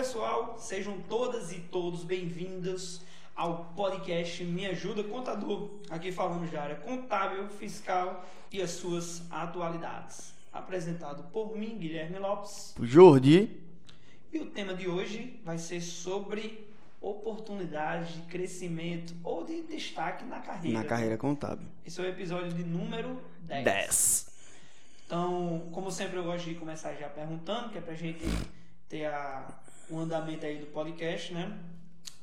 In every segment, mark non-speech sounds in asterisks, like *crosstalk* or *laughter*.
pessoal, sejam todas e todos bem-vindos ao podcast Me Ajuda Contador. Aqui falamos de área contábil, fiscal e as suas atualidades. Apresentado por mim, Guilherme Lopes. Jordi. E o tema de hoje vai ser sobre oportunidade de crescimento ou de destaque na carreira. Na carreira contábil. Esse é o episódio de número 10. 10. Então, como sempre, eu gosto de começar já perguntando, que é pra gente ter a, o andamento aí do podcast, né?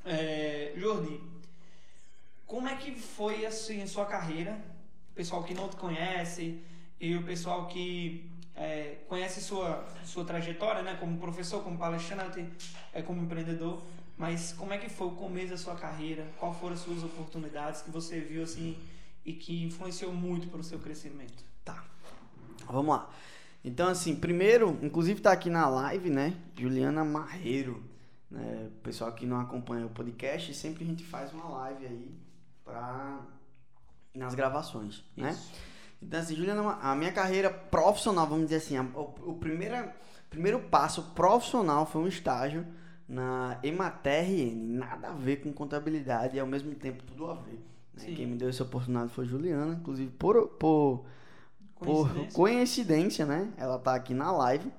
É, Jordi, como é que foi assim a sua carreira? O pessoal que não te conhece e o pessoal que é, conhece sua sua trajetória, né? Como professor, como palestrante, é, como empreendedor. Mas como é que foi o começo da sua carreira? Qual foram as suas oportunidades que você viu assim e que influenciou muito para o seu crescimento? Tá. Vamos lá. Então, assim, primeiro, inclusive tá aqui na live, né? Juliana Marreiro. Né? O pessoal que não acompanha o podcast, sempre a gente faz uma live aí pra... nas gravações, né? Isso. Então, assim, Juliana, a minha carreira profissional, vamos dizer assim, a- o, o primeiro, primeiro passo profissional foi um estágio na EMATRN, nada a ver com contabilidade e ao mesmo tempo tudo a ver. né? Quem me deu essa oportunidade foi Juliana, inclusive por, por, por Coincidência? coincidência, né? Ela tá aqui na live,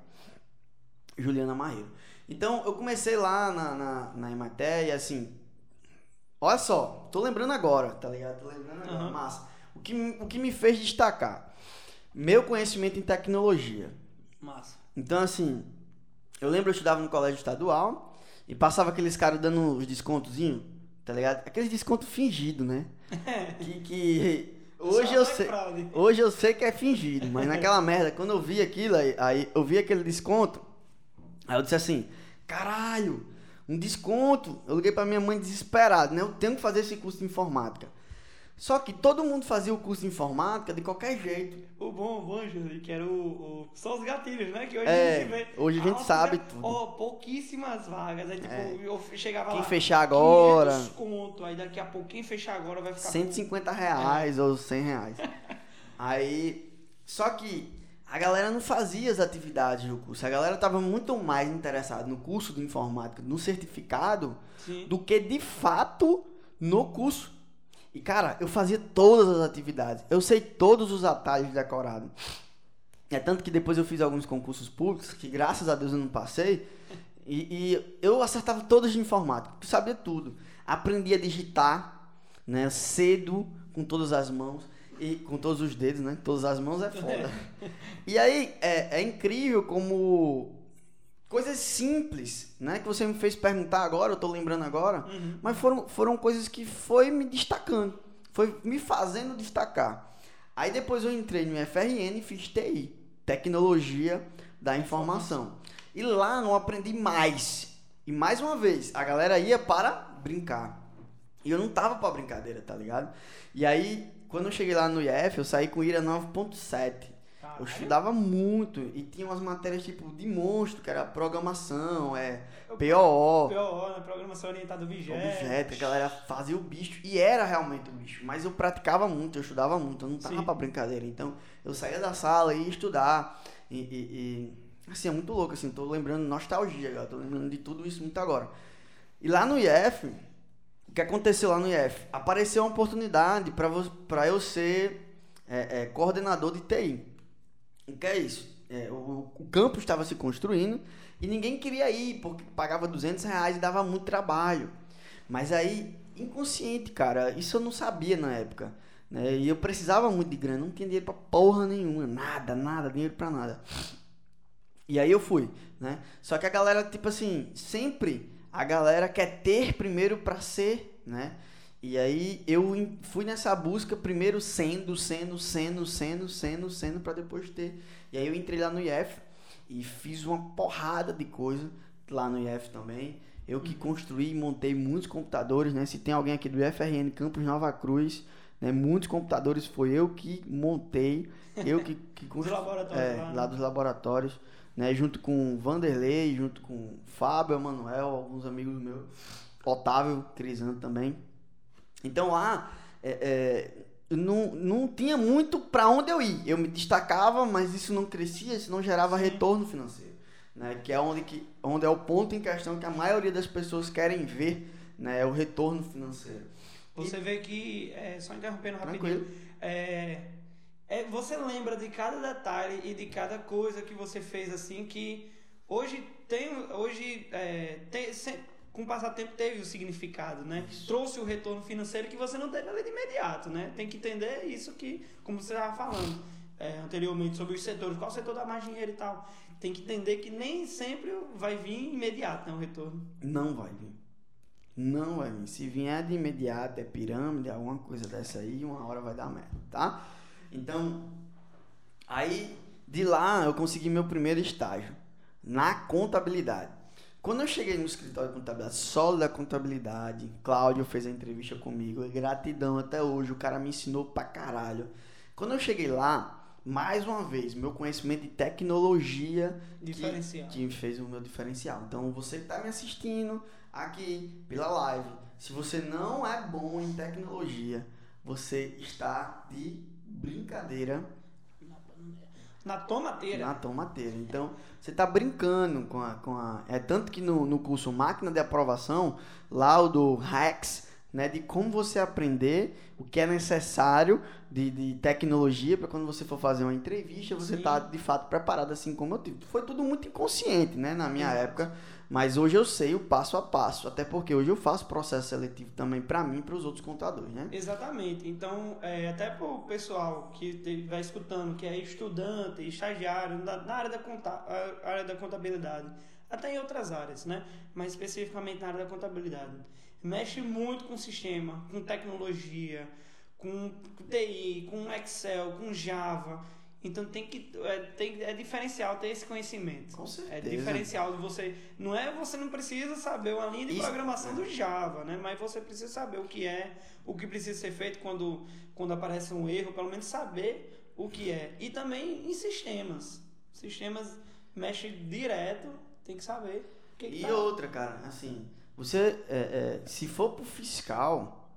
Juliana Marreiro. Então, eu comecei lá na, na, na EMATER e assim, olha só, tô lembrando agora, tá ligado? Tô lembrando agora, Aham. massa. O que, o que me fez destacar? Meu conhecimento em tecnologia. Massa. Então, assim, eu lembro eu estudava no colégio estadual e passava aqueles caras dando os descontozinhos, tá ligado? Aqueles descontos fingidos, né? *laughs* que, que hoje Só eu sei, fraude. hoje eu sei que é fingido, mas naquela *laughs* merda, quando eu vi aquilo, aí, aí eu vi aquele desconto, aí eu disse assim, caralho, um desconto. Eu liguei pra minha mãe desesperado, né? Eu tenho que fazer esse curso de informática. Só que todo mundo fazia o curso de informática de qualquer jeito. O bom, o bom, José, que era o, o- Só os gatilhos, né? Que hoje É, a gente vê. hoje a gente Nossa, sabe tudo. Ó, pouquíssimas vagas. Aí, tipo, É. eu chegava Quem lá. fechar agora, 500 conto. Aí daqui a pouco, quem fechar agora vai ficar. 150 reais ou 100 reais. *laughs* Aí, só que a galera não fazia as atividades do curso. A galera tava muito mais interessada no curso de informática, no certificado, Sim. do que de fato no curso. E cara, eu fazia todas as atividades. Eu sei todos os atalhos decorados. É tanto que depois eu fiz alguns concursos públicos, que graças a Deus eu não passei. E, e eu acertava todos de informática, eu sabia tudo. Aprendi a digitar, né, cedo, com todas as mãos e com todos os dedos, né? Todas as mãos é foda. *laughs* E aí é, é incrível como coisas simples, né? Que você me fez perguntar agora, eu tô lembrando agora, Uhum. mas foram, foram coisas que foi me destacando, foi me fazendo destacar. Aí depois eu entrei no FRN e fiz TI, Tecnologia da Informação. E lá eu aprendi mais. E mais uma vez, a galera ia para brincar. E eu não tava pra brincadeira, tá ligado? E aí, quando eu cheguei lá no IF, eu saí com IRA 9.7. Eu estudava muito e tinha umas matérias tipo de monstro, que era programação, é POO, PO, né? Programação orientada a objetos. objeto, a galera fazia o bicho e era realmente o bicho, mas eu praticava muito, eu estudava muito, eu não tava Sim. pra brincadeira. Então eu saía da sala e ia estudar e, e- e, assim, é muito louco, assim, tô lembrando nostalgia, agora, tô lembrando de tudo isso muito agora. E lá no IF, o que aconteceu lá no IF? Apareceu uma oportunidade para para eu ser é, é, coordenador de TI. Que é isso? É, o, o campus estava se construindo e ninguém queria ir porque pagava 200 reais e dava muito trabalho. Mas aí, inconsciente, cara, isso eu não sabia na época. Né? E eu precisava muito de grana, não tinha dinheiro pra porra nenhuma, nada, nada, dinheiro pra nada. E aí eu fui, né? Só que a galera, tipo assim, sempre a galera quer ter primeiro pra ser, né? E aí eu fui nessa busca primeiro sendo, sendo, sendo, sendo, sendo, sendo pra depois ter. E aí eu entrei lá no IF e fiz uma porrada de coisa lá no IF também. Eu que construí e montei muitos computadores, né? Se tem alguém aqui do IFRN Campus Nova Cruz, né? Muitos computadores foi eu que montei, eu que, que *laughs* Dos construí. É, lá, né? lá dos laboratórios, né? Junto com o Vanderlei, junto com Fábio, Emanuel, alguns amigos meus, Otávio, Crisando também. Então lá, é, é, eu não, não tinha muito pra onde eu ir. Eu me destacava, mas isso não crescia, isso não gerava retorno financeiro. né? Que é onde, que, onde é o ponto em questão que a maioria das pessoas querem ver, né? É o retorno financeiro. Você e... vê que, é, só interrompendo rapidinho, é, é, você lembra de cada detalhe e de cada coisa que você fez assim que hoje tem, hoje é, tem, com o passar do tempo teve o significado, né? Isso. Trouxe o retorno financeiro que você não teve ali de imediato, né? Tem que entender isso que, como você estava falando é, anteriormente sobre os setores, qual setor dá mais dinheiro e tal. Tem que entender que nem sempre vai vir imediato, né, o retorno. Não vai vir. Não vai vir. Se vier de imediato, é pirâmide, alguma coisa dessa aí, uma hora vai dar merda, tá? Então, aí de lá eu consegui meu primeiro estágio na contabilidade. Quando eu cheguei no escritório de contabilidade, sólida contabilidade, Cláudio fez a entrevista comigo, gratidão até hoje, o cara me ensinou pra caralho. Quando eu cheguei lá, mais uma vez, meu conhecimento de tecnologia diferencial. Que, que fez o meu diferencial. Então, você que está me assistindo aqui pela live, se você não é bom em tecnologia, você está de brincadeira. Na tomateira. Na tomateira. Então, você está brincando com a, com a. É tanto que no, no curso Máquina de Aprovação, lá o do Hacks, né, de como você aprender o que é necessário de, de tecnologia para quando você for fazer uma entrevista, você está de fato preparado assim como eu tive. Foi tudo muito inconsciente, né, na minha Exato. época, mas hoje eu sei o passo a passo, até porque hoje eu faço processo seletivo também para mim e para os outros contadores, né? Exatamente. Então, é, até para o pessoal que vai escutando, que é estudante, estagiário na, na área, da conta, área da contabilidade, até em outras áreas, né? Mas especificamente na área da contabilidade mexe muito com sistema, com tecnologia, com TI, com Excel, com Java. Então tem que é, tem, é diferencial ter esse conhecimento. Com certeza. É diferencial de você. Não é você não precisa saber uma linha de Isso. programação do Java, né? Mas você precisa saber o que é, o que precisa ser feito quando, quando aparece um erro, pelo menos saber o que é. E também em sistemas. Sistemas mexe direto, tem que saber. Que e tá. outra, cara, assim, você, é, é, se for pro fiscal,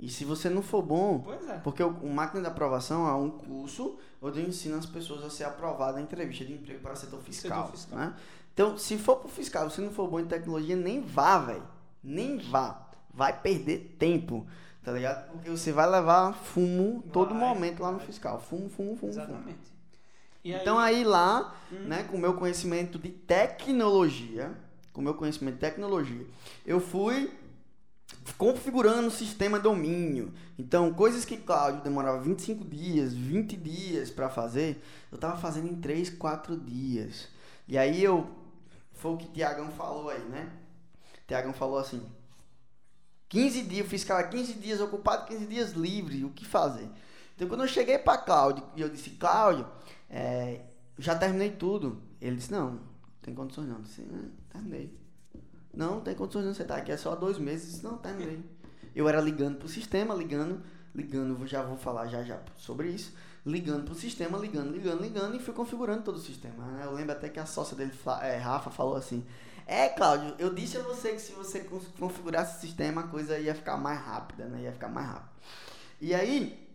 e se você não for bom, é. porque o, o Máquina de Aprovação é um curso onde eu ensino as pessoas a ser aprovada na entrevista de emprego para setor fiscal. Setor fiscal. Né? Então, se for pro fiscal, se não for bom em tecnologia, nem vá, velho. Nem vá. Vai perder tempo, tá ligado? Porque você vai levar fumo vai, todo momento lá no fiscal. Fumo, fumo, fumo, Exatamente. fumo. então aí, lá, hum. né, com o meu conhecimento de tecnologia, com meu conhecimento de tecnologia, eu fui configurando o sistema domínio. Então, coisas que Cláudio demorava 25 dias, 20 dias para fazer, eu estava fazendo em 3, 4 dias. E aí eu foi o que o Tiagão falou aí, né? Tiagão falou assim: 15 dias, eu fiz cara 15 dias ocupado, 15 dias livre, o que fazer? Então, quando eu cheguei para Cláudio e eu disse: Cláudio, é, já terminei tudo. Ele disse: Não, tem condições não. Eu disse: terminei. Não, tem condições de você estar aqui, é só dois meses. Não, terminei. Eu era ligando pro sistema, ligando, ligando, já vou falar já já sobre isso. Ligando pro sistema, ligando, ligando, ligando e fui configurando todo o sistema. Né? Eu lembro até que a sócia dele, é, Rafa, falou assim: É, Cláudio, eu disse a você que se você configurasse o sistema, a coisa ia ficar mais rápida, né? Ia ficar mais rápida. E aí,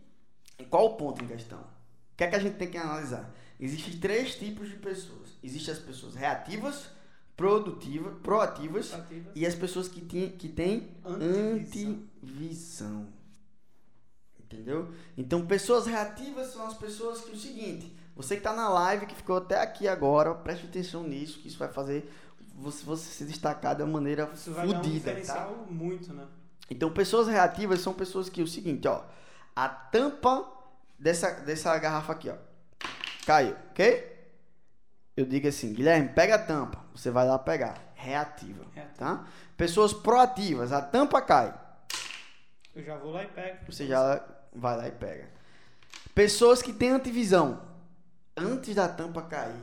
qual o ponto em questão? O que é que a gente tem que analisar? Existem três tipos de pessoas. Existem as pessoas reativas, produtiva, proativas, proativas. e as pessoas que, tem, que têm antivisão. antivisão. Entendeu? Então, pessoas reativas são as pessoas que o seguinte, você que está na live, que ficou até aqui agora, preste atenção nisso, que isso vai fazer você, você se destacar de uma maneira isso vai fodida. Dar um tá? muito, né? Então, pessoas reativas são pessoas que o seguinte, ó, a tampa dessa, dessa garrafa aqui, ó, caiu, ok? Eu digo assim, Guilherme, pega a tampa. Você vai lá pegar. Reativa, tá? Pessoas proativas, a tampa cai. Eu já vou lá e pego. Você já vai lá e pega. Pessoas que têm antivisão. Antes da tampa cair,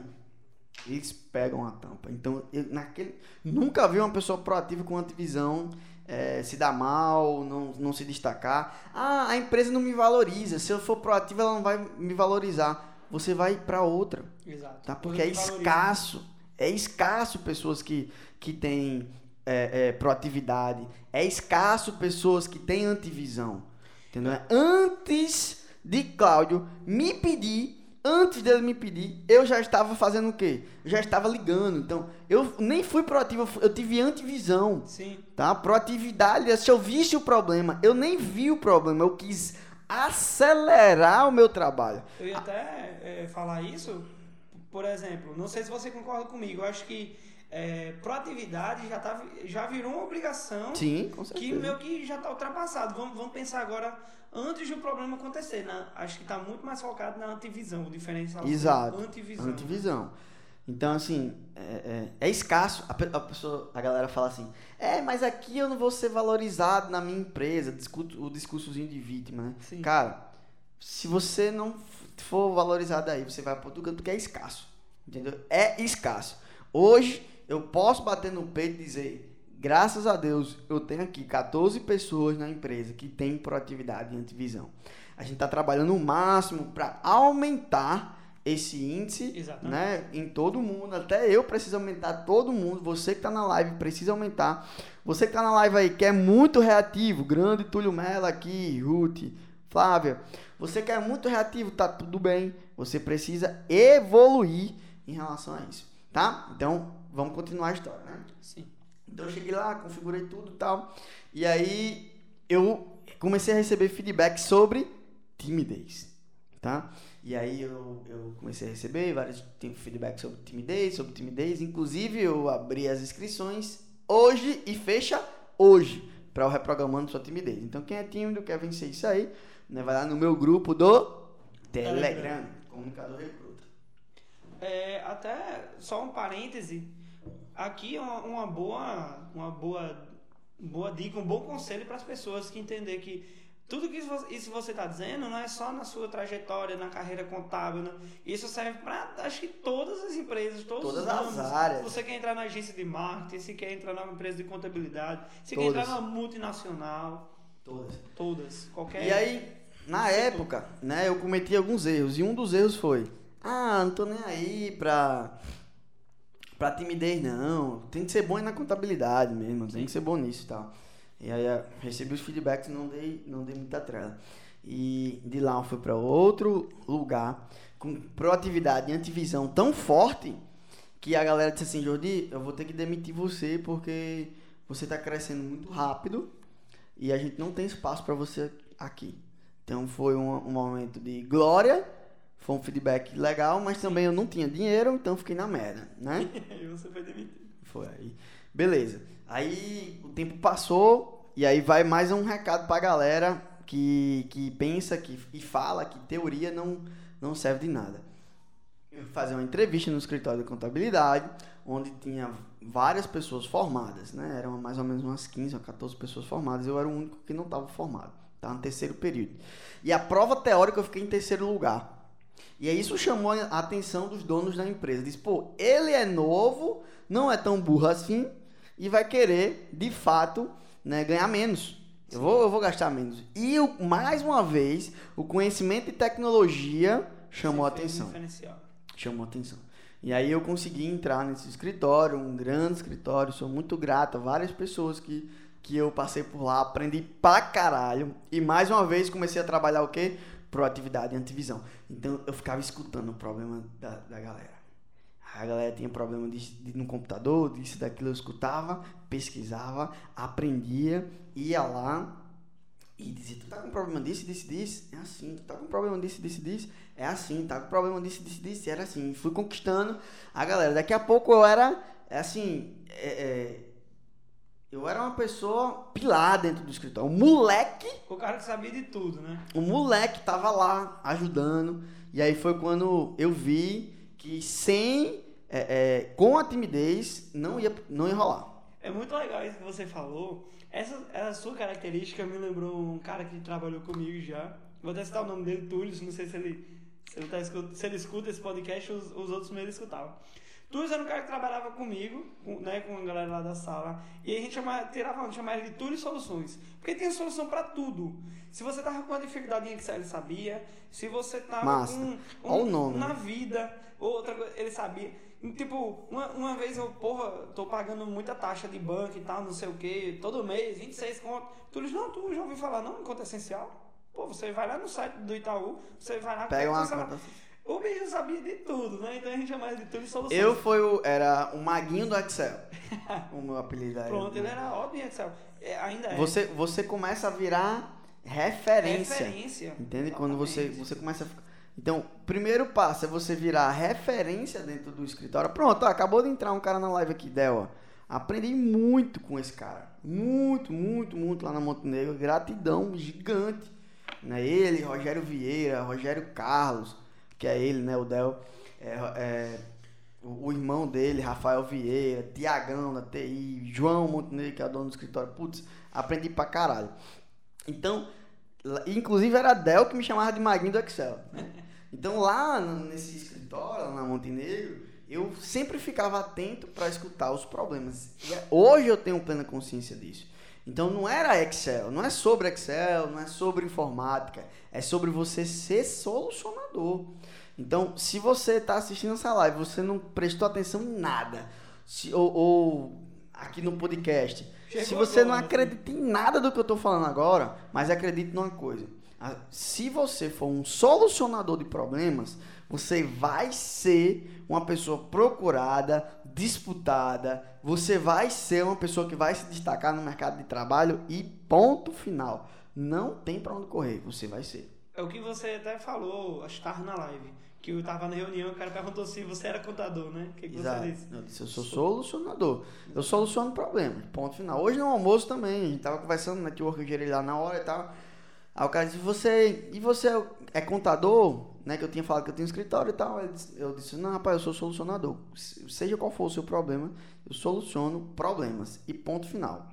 eles pegam a tampa. Então, eu, naquele, nunca vi uma pessoa proativa com antivisão é, se dar mal, não, não se destacar. Ah, a empresa não me valoriza. Se eu for proativa, ela não vai me valorizar você vai para outra. Exato. Tá? Porque é escasso. É escasso pessoas que, que têm é, é, proatividade. É escasso pessoas que têm antivisão. Entendeu? Antes de Cláudio me pedir antes dele me pedir, eu já estava fazendo o quê? Eu já estava ligando. Então, eu nem fui proativo, eu tive antivisão. Sim. Tá? Proatividade, se eu visse o problema, eu nem vi o problema, eu quis acelerar o meu trabalho. Eu ia até é, falar isso, por exemplo, não sei se você concorda comigo, eu acho que é, proatividade já, tá, já virou uma obrigação Sim, com que certeza. meio que já está ultrapassado. Vamos, vamos pensar agora antes do problema acontecer. né? Acho que está muito mais focado na antivisão, o diferencial. Exato. Antivisão. Antivisão. Então, assim, é, é- é escasso. A, a pessoa, a galera fala assim, é, mas aqui eu não vou ser valorizado na minha empresa. O discursozinho de vítima, né? Sim. Cara, se você não for valorizado aí, você vai para outro canto porque é escasso. Entendeu? É escasso. Hoje, eu posso bater no peito e dizer, graças a Deus, eu tenho aqui 14 pessoas na empresa que têm proatividade e antivisão. A gente está trabalhando o máximo para aumentar esse índice Exatamente. né, em todo mundo. Até eu preciso aumentar, todo mundo. Você que está na live precisa aumentar. Você que está na live aí, que é muito reativo, grande Túlio Mello aqui, Ruth, Flávia. Você que é muito reativo, tá tudo bem. Você precisa evoluir em relação a isso, tá? Então, vamos continuar a história, né? Sim. Então eu cheguei lá, configurei tudo e tal. E aí eu comecei a receber feedback sobre timidez, tá? E aí eu, eu comecei a receber vários tem feedback sobre timidez, sobre timidez. Inclusive eu abri as inscrições hoje e fecha hoje para o reprogramando sua timidez. Então quem é tímido quer vencer isso aí, né? Vai lá no meu grupo do Telegram, Telegram. comunicador recruta. É, até só um parêntese. Aqui é uma, uma boa, uma boa, boa dica, um bom conselho para as pessoas que entender que tudo que isso- isso você está dizendo não é só na sua trajetória, na carreira contábil. né? Isso serve para acho que todas as empresas, todos Todas os as áreas. Você quer entrar na agência de marketing, se quer entrar numa empresa de contabilidade, se Todas. quer entrar numa multinacional, Todas. todas, qualquer. E aí, na época, né, eu cometi alguns erros. E um dos erros foi: ah, não tô nem aí pra, pra timidez, não. Tem que ser bom na contabilidade mesmo, tem que ser bom nisso e tal. E aí, eu recebi os feedbacks e não dei, não dei muita trela. E de lá eu fui pra outro lugar, com proatividade e antivisão tão forte, que a galera disse assim: Jordi, eu vou ter que demitir você porque você tá crescendo muito rápido e a gente não tem espaço para você aqui. Então foi um, um momento de glória, foi um feedback legal, mas também eu não tinha dinheiro, então fiquei na merda, né? *laughs* e você foi demitido. Foi aí. Beleza. Aí o tempo passou e aí vai mais um recado pra galera que, que pensa que, e fala que teoria não, não serve de nada. Eu fazer uma entrevista no escritório de contabilidade, onde tinha várias pessoas formadas, né? Eram mais ou menos umas 15 ou 14 pessoas formadas. Eu era o único que não estava formado. Estava no terceiro período. E a prova teórica eu fiquei em terceiro lugar. E aí isso chamou a atenção dos donos da empresa. Diz, pô, ele é novo, não é tão burro assim e vai querer, de fato, né, ganhar menos. Eu vou, eu vou gastar menos. E mais uma vez, o conhecimento e tecnologia chamou a um atenção diferencial. chamou atenção. E aí eu consegui entrar nesse escritório, um grande escritório, sou muito grato a várias pessoas que, que eu passei por lá, aprendi pra caralho. E mais uma vez comecei a trabalhar o quê? Proatividade e antivisão. Então eu ficava escutando o problema da, da galera. A galera tinha problema de, de- no computador, disso, daquilo, eu escutava, pesquisava, aprendia, ia lá e dizia, tu tá com problema disso, disso, disso? É assim, tu tá com problema disso, disso, disso? É assim, tá com problema disso, disso, disso? Era assim, fui conquistando a galera. Daqui a pouco eu era, é assim, é, é, eu era uma pessoa pilar dentro do escritório. Um moleque O cara que sabia de tudo, né? o moleque tava lá ajudando. E aí foi quando eu vi que sem. é, é, com a timidez não ia, não ia rolar. É muito legal isso que você falou. Essa, essa sua característica me lembrou um cara que trabalhou comigo já. Vou até citar o nome dele, Túlio. Não sei se ele, se ele, tá se ele escuta esse podcast, os, os outros meio escutavam. Túlio era um cara que trabalhava comigo, com, né, com a galera lá da sala. E a gente chamava, tirava, chamava ele de Túlio Soluções. Porque tem solução pra tudo. Se você tava com uma dificuldade em Excel, ele sabia. Se você tava Massa. com o nome, na né? vida, outra coisa, ele sabia. Tipo, uma, uma vez eu, porra, tô pagando muita taxa de banco e tal, não sei o que, todo mês, 26 conto. Tu diz, não, tu já ouviu falar, não, conta essencial. Pô, você vai lá no site do Itaú, você vai lá, Pega uma conta. O bicho sabia de tudo, né? Então a gente chama de tudo e soluções. Eu fui o, era o maguinho do Excel. o meu apelido aí. Pronto, ele era óbvio em Excel. É, ainda é. Você, você começa a virar referência. Referência. Entende? Quando você, você começa a ficar. Então, primeiro passo é você virar referência dentro do escritório. Pronto, ó, acabou de entrar um cara na live aqui, Del. Aprendi muito com esse cara. Muito, muito, muito lá na Montenegro. Gratidão gigante. Né? Ele, Rogério Vieira, Rogério Carlos, que é ele, né? O Del. É, é, o, irmão dele, Rafael Vieira, Tiagão da TI, João Montenegro, que é o dono do escritório. Putz, aprendi pra caralho. Então, inclusive era Del que me chamava de Maguinho do Excel. né? Então lá nesse escritório, lá na Montenegro, eu sempre ficava atento para escutar os problemas. E é- hoje eu tenho plena consciência disso. Então não era Excel, não é sobre Excel, não é sobre informática, é sobre você ser solucionador. Então, se você está assistindo essa live, você não prestou atenção em nada, se- ou, ou aqui no podcast, Chegou se você não agora, acredita em nada do que eu estou falando agora, mas acredite numa coisa. Se você for um solucionador de problemas, você vai ser uma pessoa procurada, disputada, você vai ser uma pessoa que vai se destacar no mercado de trabalho e ponto final. Não tem para onde correr, você vai ser. É o que você até falou, acho que estava na live. Que eu tava na reunião e o cara perguntou se você era contador, né? O que, que você Exato. disse? Eu disse, eu sou solucionador. Eu soluciono problemas. Ponto final. Hoje no almoço também, a gente tava conversando, no network, eu gerei lá na hora e tal. Aí o cara disse, você. E você é contador? Né? Que eu tinha falado que eu tinha um escritório e tal. Eu disse, não, rapaz, eu sou solucionador. Se- Seja qual for o seu problema, eu soluciono problemas. E ponto final.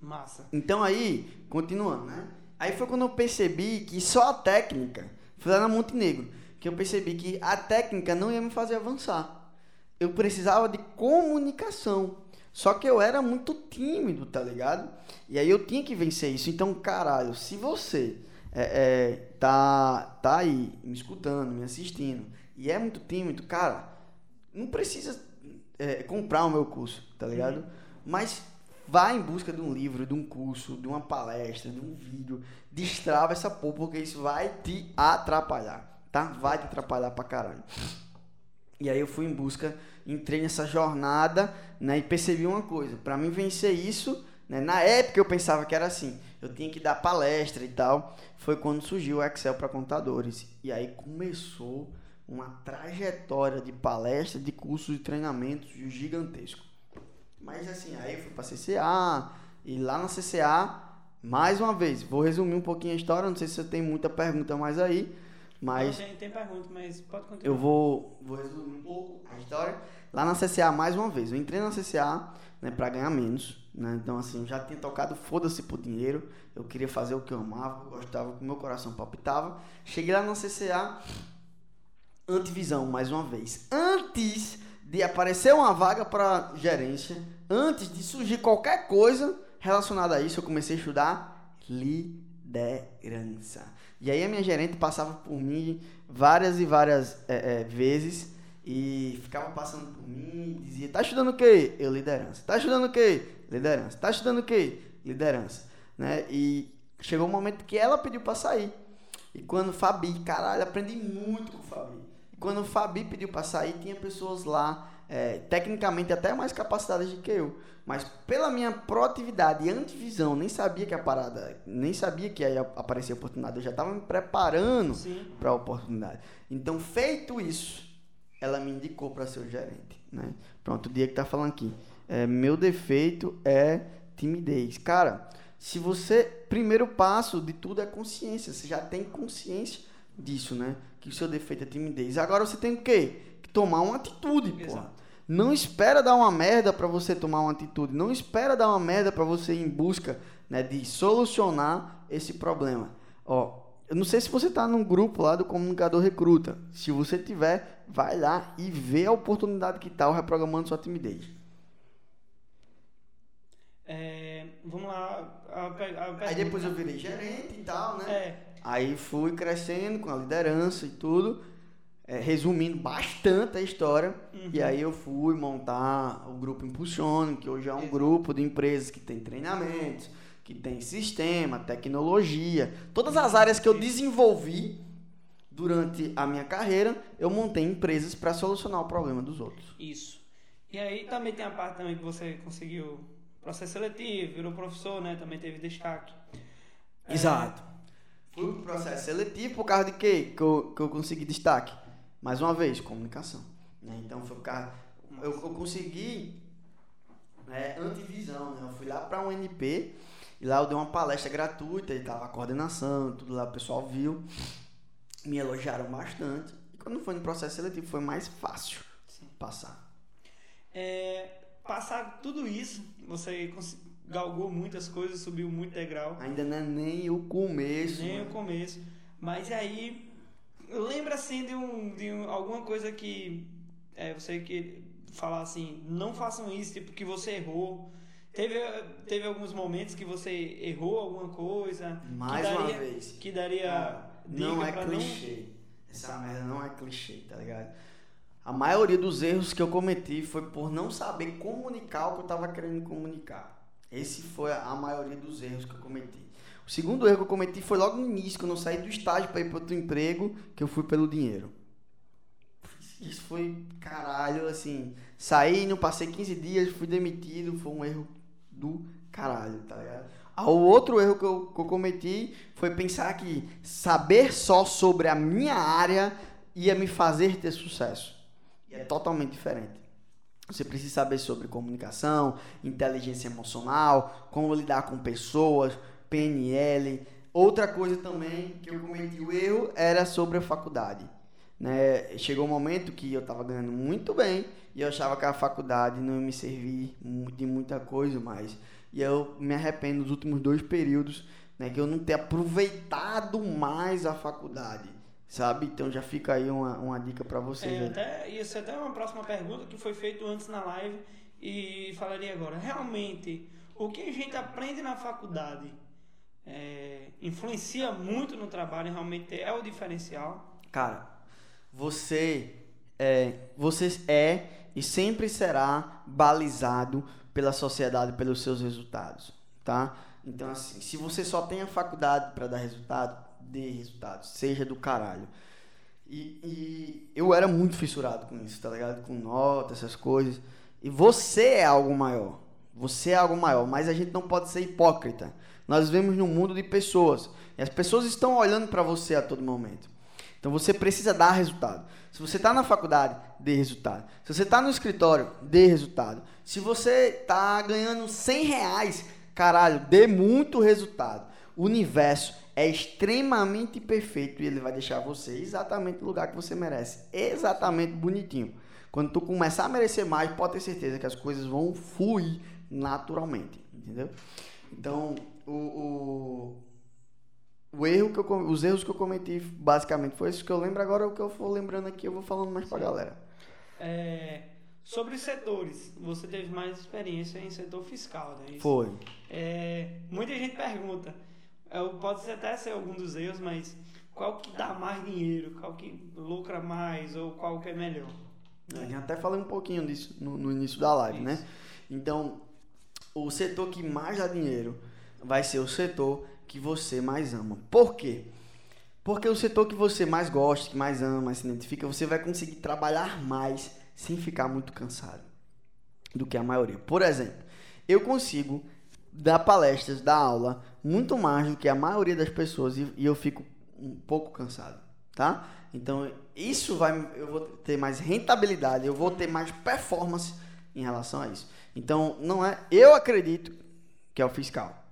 Massa. Então aí, continuando, né? Aí foi quando eu percebi que só a técnica, foi lá na Montenegro, que eu percebi que a técnica não ia me fazer avançar. Eu precisava de comunicação. Só que eu era muito tímido, tá ligado? E aí eu tinha que vencer isso. Então, caralho, se você é, é, tá, tá aí me escutando, me assistindo, e é muito tímido, cara, não precisa é, comprar o meu curso, tá ligado? Mas vá em busca de um livro, de um curso, de uma palestra, de um vídeo. Destrava essa porra, porque isso vai te atrapalhar, tá? Vai te atrapalhar pra caralho. E aí eu fui em busca, entrei nessa jornada, né? E percebi uma coisa, pra mim vencer isso, né? Na época eu pensava que era assim, eu tinha que dar palestra e tal. Foi quando surgiu o Excel para contadores. E aí começou uma trajetória de palestra, de cursos e treinamentos gigantesco. Mas assim, aí eu fui pra CCA, e lá na CCA, mais uma vez, vou resumir um pouquinho a história, não sei se você tem muita pergunta mais aí, mas Não, tem, tem pergunta, mas pode continuar. eu vou, vou resumir um pouco a história. Lá na CCA, mais uma vez, eu entrei na CCA né, para ganhar menos. Né? Então, assim, já tinha tocado foda-se por dinheiro. Eu queria fazer o que eu amava, eu gostava, que meu coração palpitava. Cheguei lá na CCA, antivisão, mais uma vez. Antes de aparecer uma vaga para gerência, antes de surgir qualquer coisa relacionada a isso, eu comecei a estudar liderança. E aí a minha gerente passava por mim várias e várias é, é, vezes e ficava passando por mim e dizia, tá estudando o quê? Eu, liderança. Tá estudando o quê? Liderança. Tá estudando o quê? Liderança. Né? E chegou um momento que ela pediu para sair. E quando Fabi, caralho, aprendi muito com Fabi. Quando o Fabi pediu para sair, tinha pessoas lá, é, tecnicamente até mais capacitadas do que eu. Mas pela minha proatividade e antivisão, nem sabia que a parada, nem sabia que ia aparecer a oportunidade. Eu já estava me preparando para a oportunidade. Então, feito isso, ela me indicou para ser o gerente. Né? Pronto, o Diego tá falando aqui. É, meu defeito é timidez. Cara, se você. Primeiro passo de tudo é consciência. Você já tem consciência disso, né? Que o seu defeito é timidez. Agora você tem o quê? Tomar uma atitude, pô. Não espera dar uma merda para você tomar uma atitude. Não espera dar uma merda para você ir em busca né, de solucionar esse problema. Ó, eu não sei se você tá num grupo lá do comunicador recruta. Se você tiver, vai lá e vê a oportunidade que tá o reprogramando sua timidez. É, vamos lá. A, per- a Aí depois eu virei gerente e tal, né? É, Aí fui crescendo com a liderança e tudo, é, resumindo bastante a história. Uhum. E aí eu fui montar o grupo Impulsione, que hoje é um Exato. grupo de empresas que tem treinamentos, que tem sistema, tecnologia, todas as áreas que eu desenvolvi durante a minha carreira, eu montei empresas para solucionar o problema dos outros. Isso. E aí também tem a parte também que você conseguiu processo seletivo, virou professor, né? Também teve destaque. Exato. Fui pro processo seletivo por causa de quê? Que eu, que eu consegui destaque. Mais uma vez, comunicação. Né? Então foi. Eu, eu consegui né, antivisão, né? Eu fui lá para um NP e lá eu dei uma palestra gratuita e tava a coordenação, tudo lá, o pessoal viu. Me elogiaram bastante. E quando foi no processo seletivo foi mais fácil Sim. passar. É, passar tudo isso, você galgou muitas coisas, subiu muito degrau. Ainda não é nem o começo. Nem né? o começo. Mas aí, lembra assim de, um, de um- alguma coisa que é, você que falar assim, não façam isso, tipo, que você errou. Teve, teve alguns momentos que você errou alguma coisa. Mais que uma daria, vez. Que daria Não dica é clichê. Essa merda não é clichê, tá ligado? A maioria dos erros que eu cometi foi por não saber comunicar o que eu tava querendo comunicar. Esse foi a maioria dos erros que eu cometi. O segundo erro que eu cometi foi logo no início, quando eu saí do estágio para ir para outro emprego, que eu fui pelo dinheiro. Isso foi caralho, assim. Saí, não passei 15 dias, fui demitido, foi um erro do caralho, tá ligado? O outro erro que eu, que eu cometi foi pensar que saber só sobre a minha área ia me fazer ter sucesso. E é totalmente diferente. Você precisa saber sobre comunicação, inteligência emocional, como lidar com pessoas, PNL. Outra coisa também que eu cometi o erro era sobre a faculdade. Né? Chegou um momento que eu estava ganhando muito bem e eu achava que a faculdade não ia me servir de muita coisa mais. E eu me arrependo dos últimos dois períodos, né, que eu não ter aproveitado mais a faculdade, sabe? Então já fica aí uma, uma dica para vocês. É, aí. até, isso é até uma próxima pergunta que foi feita antes na live e falaria agora. Realmente, o que a gente aprende na faculdade é, influencia muito no trabalho, realmente é o diferencial. Cara, você é, você é e sempre será balizado pela sociedade pelos seus resultados, tá? Então assim, se você só tem a faculdade para dar resultado, dê resultado, seja do caralho. E, e eu era muito fissurado com isso, tá ligado? Com nota, essas coisas. E você é algo maior. Você é algo maior, mas a gente não pode ser hipócrita. Nós vivemos num mundo de pessoas. E as pessoas estão olhando para você a todo momento. Então você precisa dar resultado. Se você está na faculdade, dê resultado. Se você está no escritório, dê resultado. Se você está ganhando 100 reais, caralho, dê muito resultado. O universo é extremamente perfeito e ele vai deixar você exatamente no lugar que você merece. Exatamente bonitinho. Quando tu começar a merecer mais, pode ter certeza que as coisas vão fluir naturalmente. Entendeu? Então, o, o, o erro que eu, os erros que eu cometi, basicamente, foi isso que eu lembro. Agora, o que eu for lembrando aqui, eu vou falando mais pra galera. É, sobre setores, você teve mais experiência em setor fiscal, né? Isso. Foi. É, muita gente pergunta, é, pode ser até ser algum dos erros, mas qual que dá mais dinheiro, qual que lucra mais ou qual que é melhor? A gente até falei um pouquinho disso no, no início da live, né? Isso. Então, o setor que mais dá dinheiro vai ser o setor que você mais ama. Por quê? Porque o setor que você mais gosta, que mais ama, se identifica, você vai conseguir trabalhar mais sem ficar muito cansado do que a maioria. Por exemplo, eu consigo dar palestras, dar aula muito mais do que a maioria das pessoas e eu fico um pouco cansado, tá? Então, isso vai eu vou ter mais rentabilidade, eu vou ter mais performance em relação a isso. Então, não é, eu acredito que é o fiscal.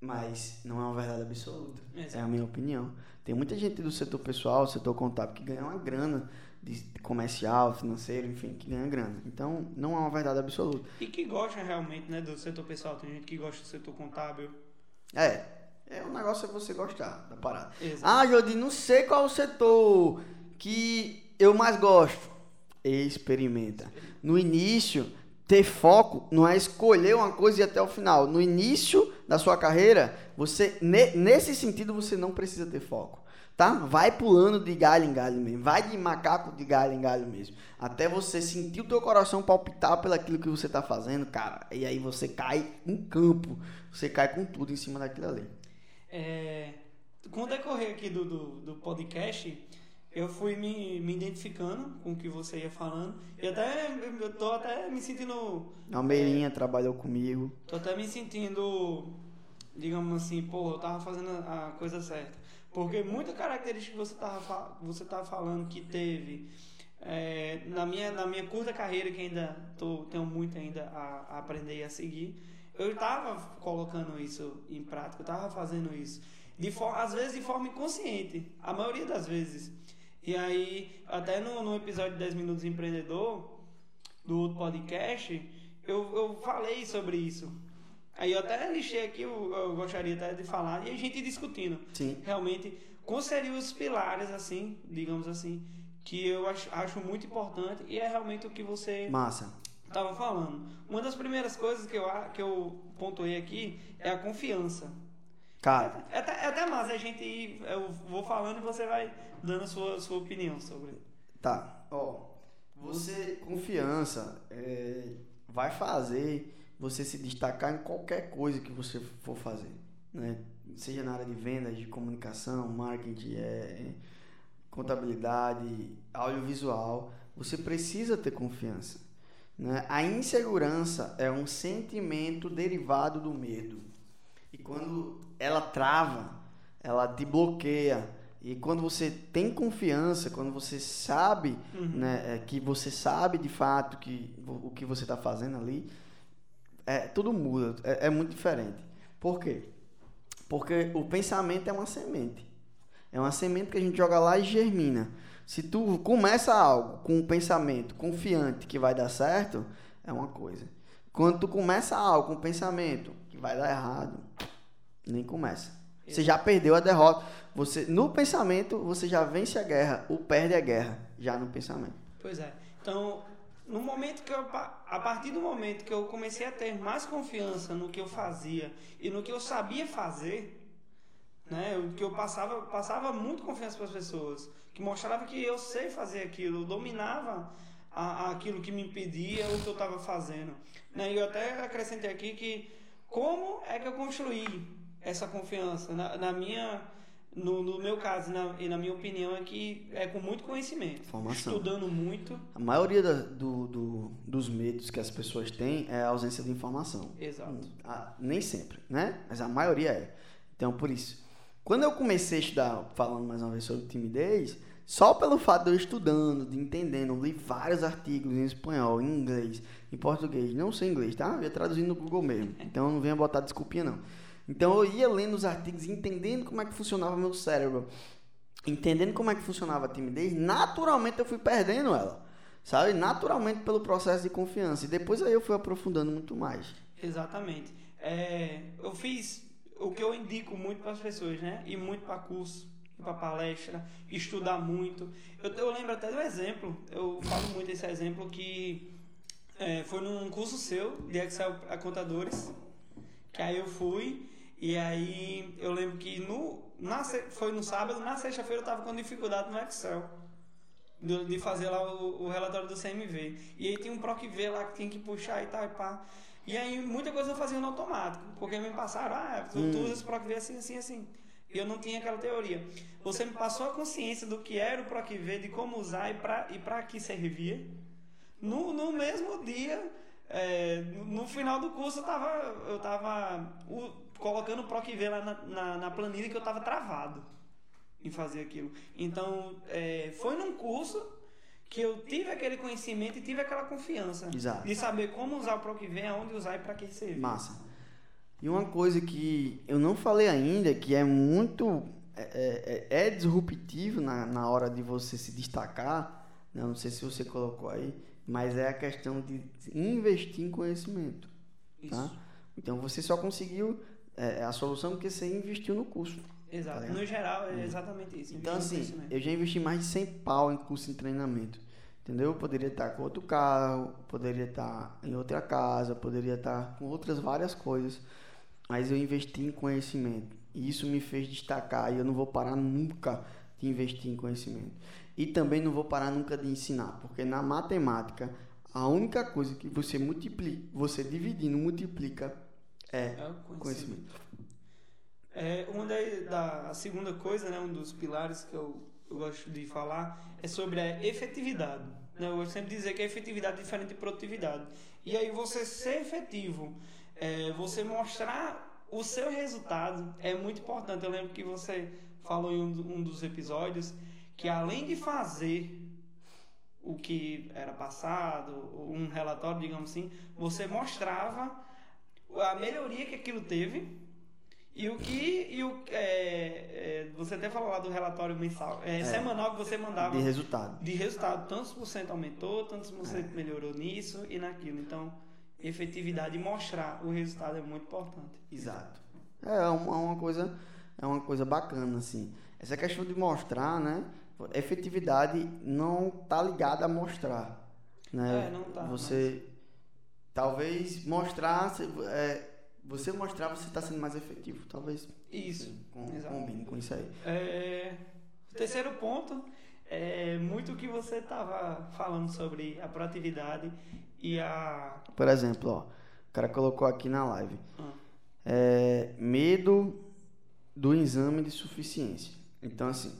Mas não é uma verdade absoluta. Exato. É a minha opinião. Tem muita gente do setor pessoal, setor contábil, que ganha uma grana de comercial, financeiro, enfim, que ganha grana. Então, não é uma verdade absoluta. E que gosta realmente né, do setor pessoal, tem gente que gosta do setor contábil. É, é um negócio é você gostar da parada. Exato. Ah, Jodi, não sei qual o setor que eu mais gosto. Experimenta. No início, ter foco não é escolher uma coisa e ir até o final. No início da sua carreira, você ne- nesse sentido você não precisa ter foco, tá? Vai pulando de galho em galho mesmo, vai de macaco de galho em galho mesmo, até você sentir o teu coração palpitar pelaquilo que você tá fazendo, cara. E aí você cai em campo, você cai com tudo em cima daquilo ali. É, com o decorrer aqui do, do, do podcast, eu fui me, me identificando com o que você ia falando. E até eu tô até me sentindo. Almeirinha é, trabalhou comigo. Tô até me sentindo, digamos assim, pô, eu tava fazendo a coisa certa. Porque muita característica que você tava, você tava falando que teve é, na, minha, na minha curta carreira, que ainda tô, tenho muito ainda a, a aprender e a seguir, eu estava colocando isso em prática, eu estava fazendo isso. De for, às vezes de forma inconsciente, a maioria das vezes. E aí, até no, no episódio de 10 Minutos Empreendedor, do outro podcast, eu, eu falei sobre isso. Aí eu até lixei aqui, eu, eu, gostaria até de falar, e a gente discutindo. Sim. Realmente, quais seriam os pilares, assim, digamos assim, que eu acho, acho muito importante e é realmente o que você Massa. estava falando. Uma das primeiras coisas que eu, que eu pontuei aqui é a confiança. Cara. É, é, até, é até mais a gente ir, eu vou falando e você vai dando a sua, sua opinião sobre. Tá, ó. Você, confiança, é, vai fazer você se destacar em qualquer coisa que você for fazer, né? Seja na área de vendas, de comunicação, marketing, é, contabilidade, audiovisual, você precisa ter confiança. Né? A insegurança é um sentimento derivado do medo. E quando ela trava, ela te bloqueia. E quando você tem confiança, quando você sabe uhum. né, é, que você sabe de fato que, o que você está fazendo ali, é, tudo muda, é, é muito diferente. Por quê? Porque o pensamento é uma semente. É uma semente que a gente joga lá e germina. Se tu começa algo com um pensamento confiante que vai dar certo, é uma coisa. Quando tu começa algo com um pensamento que vai dar errado, nem começa. Você já perdeu a derrota. Você no pensamento você já vence a guerra, ou perde a guerra já no pensamento. Pois é. Então, no momento que eu, a partir do momento que eu comecei a ter mais confiança no que eu fazia e no que eu sabia fazer, né, que eu passava, passava muito confiança para as pessoas, que mostrava que eu sei fazer aquilo, eu dominava a, a aquilo que me impedia o que eu estava fazendo. Né, e eu até acrescentei aqui que como é que eu construí essa confiança. Na, na minha no, no meu caso na, e na minha opinião é que é com muito conhecimento. Formação. estudando muito. A maioria da, do, do, dos medos que as pessoas têm é a ausência de informação. Exato. Ah, nem sempre né? Mas a maioria é. Então por isso. Quando eu comecei a estudar falando mais uma vez sobre timidez só pelo fato de eu estudando de entendendo li vários artigos em espanhol em inglês em português não sei inglês tá? Eu ia traduzindo no Google mesmo. *laughs* Então não venha botar desculpinha não então eu ia lendo os artigos, entendendo como é que funcionava meu cérebro, entendendo como é que funcionava a timidez, naturalmente eu fui perdendo ela. Sabe? Naturalmente pelo processo de confiança. E depois aí eu fui aprofundando muito mais. Exatamente. É, eu fiz o que eu indico muito para as pessoas, né? Ir muito para curso, para palestra, estudar muito. Eu, eu, lembro até do exemplo, eu falo muito esse exemplo que é, foi num curso seu de Excel a contadores, que aí eu fui e aí eu lembro que no, na, foi no sábado, na sexta-feira eu estava com dificuldade no Excel. De, de fazer lá o, o, relatório do CMV. E aí tinha um PROC-V lá que tinha que puxar e tal e pá. E aí muita coisa eu fazia no automático. Porque me passaram, ah, tu, hum. tu usa esse PROC-V assim, assim, assim. E eu não tinha aquela teoria. Você me passou a consciência do que era o PROC-V, de como usar e para e pra que servia. No, no mesmo dia, é, no final do curso eu tava, eu tava colocando o PROC-V lá na, na, na, planilha que eu estava travado em fazer aquilo. Então, é, foi num curso que eu tive aquele conhecimento e tive aquela confiança Exato. de saber como usar o PROC-V, aonde usar e para que servir. Massa. E uma coisa que eu não falei ainda, que é muito é, é, é disruptivo na, na hora de você se destacar, né? não sei se você colocou aí, mas é a questão de investir em conhecimento. Tá? Isso. Tá? Então você só conseguiu é, é, a solução porque você investiu no curso. Exato. Tá no geral, é exatamente isso. Então, assim, eu já investi mais de 100 pau em curso de treinamento. Entendeu? Eu poderia estar com outro carro, poderia estar em outra casa, poderia estar com outras várias coisas. Mas eu investi em conhecimento. E isso me fez destacar. E eu não vou parar nunca de investir em conhecimento. E também não vou parar nunca de ensinar. Porque na matemática, a única coisa que você multiplica, você dividindo, multiplica é, é conhecimento. conhecimento. É, uma da, da a segunda coisa, né, um dos pilares que eu, eu gosto de falar é sobre a efetividade. Né? Eu vou sempre dizer que a efetividade é diferente de produtividade. E aí você ser efetivo, é, você mostrar o seu resultado é muito importante. Eu lembro que você falou em um, um dos episódios que além de fazer o que era passado, um relatório, digamos assim, você mostrava a melhoria que aquilo teve e o que. E o, é, é, você até falou lá do relatório mensal, é, é, semanal que você mandava. De resultado. De resultado. Tantos por cento aumentou, tantos por cento melhorou nisso e naquilo. Então, efetividade e mostrar o resultado é muito importante. Exato. É uma, uma coisa. É uma coisa bacana, assim. Essa questão de mostrar, né? Efetividade não tá ligada a mostrar. Né? É, não tá. Você. Mas... Talvez mostrar. É, você mostrar você está sendo mais efetivo, talvez. Isso. Com, combine com isso aí. É, terceiro ponto é muito o que você estava falando sobre a proatividade e a. Por exemplo, ó, o cara colocou aqui na live. Ah. É, medo do exame de suficiência. Então, assim,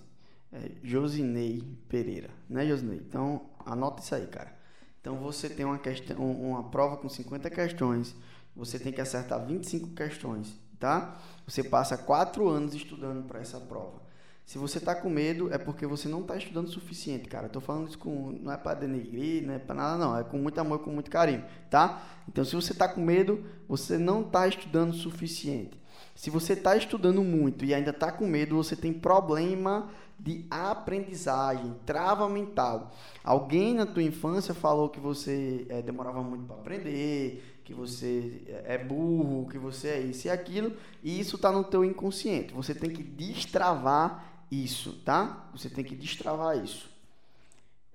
é, Josinei Pereira, né, Josinei? Então, anota isso aí, cara. Então, você tem uma, questão, uma prova com 50 questões você tem que acertar 25 questões, tá? Você passa quatro anos estudando para essa prova. Se você está com medo, é porque você não está estudando o suficiente, cara. Estou falando isso com, não é para denegrir, não é para nada, não. É com muito amor, com muito carinho, tá? Então, se você está com medo, você não está estudando o suficiente. Se você está estudando muito e ainda está com medo, você tem problema de aprendizagem, trava mental. Alguém na tua infância falou que você é, demorava muito para aprender, que você é burro, que você é isso e aquilo, e isso está no teu inconsciente. Você tem que destravar isso, tá? Você tem que destravar isso.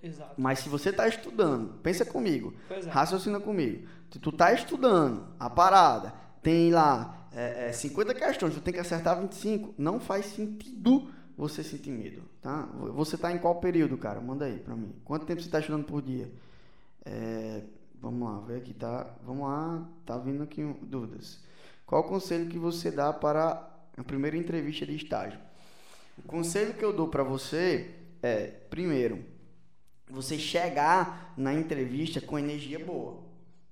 Exato. Mas se você está estudando, pensa comigo, é. raciocina comigo. Se tu está estudando a parada, tem lá é, é, 50 questões, tu tem que acertar 25, não faz sentido você sentir medo, tá? Você está em qual período, cara? Manda aí para mim. Quanto tempo você está estudando por dia? É, Vamos lá, ver aqui, tá? Vamos lá, tá vindo aqui dúvidas. Qual o conselho que você dá para a primeira entrevista de estágio? O conselho que eu dou para você é, primeiro, você chegar na entrevista com energia boa.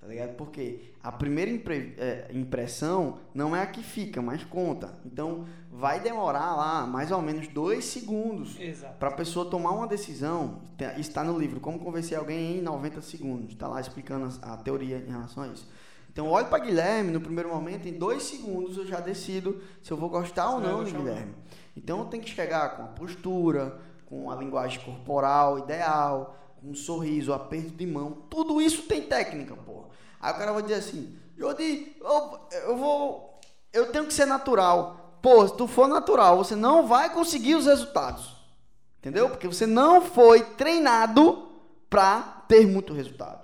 Tá ligado? Porque a primeira impre, é, impressão não é a que fica, mas conta. Então, vai demorar lá mais ou menos dois segundos para a pessoa tomar uma decisão. Está no livro Como Convencer Alguém em 90 Segundos. Está lá explicando a, a teoria em relação a isso. Então, olhe para Guilherme no primeiro momento, em dois segundos eu já decido se eu vou gostar ou não de Guilherme. Então, eu tenho que chegar com a postura, com a linguagem corporal ideal, um sorriso, um aperto de mão. Tudo isso tem técnica, pô. Aí o cara vai dizer assim, Jodi, eu, eu vou. Eu tenho que ser natural. Pô, se tu for natural, você não vai conseguir os resultados. Entendeu? Porque você não foi treinado para ter muito resultado.